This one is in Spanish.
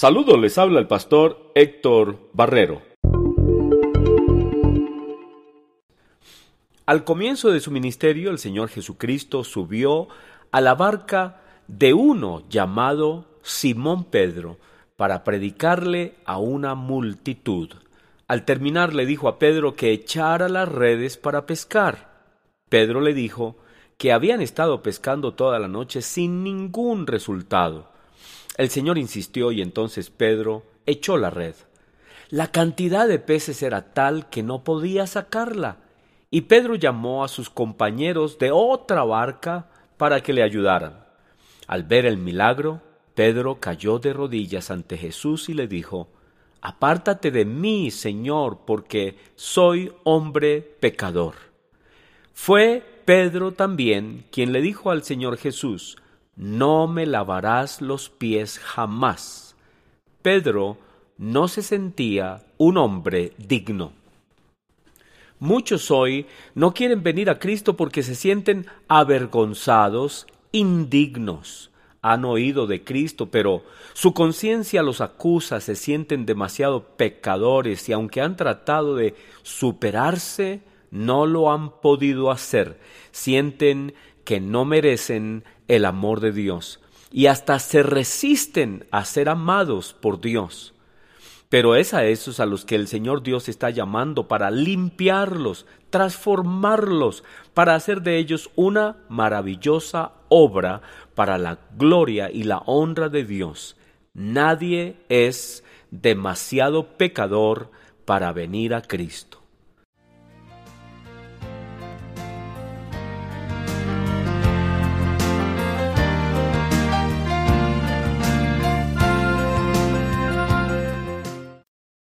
Saludos, les habla el pastor Héctor Barrero. Al comienzo de su ministerio, el Señor Jesucristo subió a la barca de uno llamado Simón Pedro para predicarle a una multitud. Al terminar le dijo a Pedro que echara las redes para pescar. Pedro le dijo que habían estado pescando toda la noche sin ningún resultado el Señor insistió y entonces Pedro echó la red. La cantidad de peces era tal que no podía sacarla, y Pedro llamó a sus compañeros de otra barca para que le ayudaran. Al ver el milagro, Pedro cayó de rodillas ante Jesús y le dijo, Apártate de mí, Señor, porque soy hombre pecador. Fue Pedro también quien le dijo al Señor Jesús, no me lavarás los pies jamás. Pedro no se sentía un hombre digno. Muchos hoy no quieren venir a Cristo porque se sienten avergonzados, indignos. Han oído de Cristo, pero su conciencia los acusa, se sienten demasiado pecadores y aunque han tratado de superarse, no lo han podido hacer. Sienten que no merecen el amor de Dios y hasta se resisten a ser amados por Dios. Pero es a esos a los que el Señor Dios está llamando para limpiarlos, transformarlos, para hacer de ellos una maravillosa obra para la gloria y la honra de Dios. Nadie es demasiado pecador para venir a Cristo.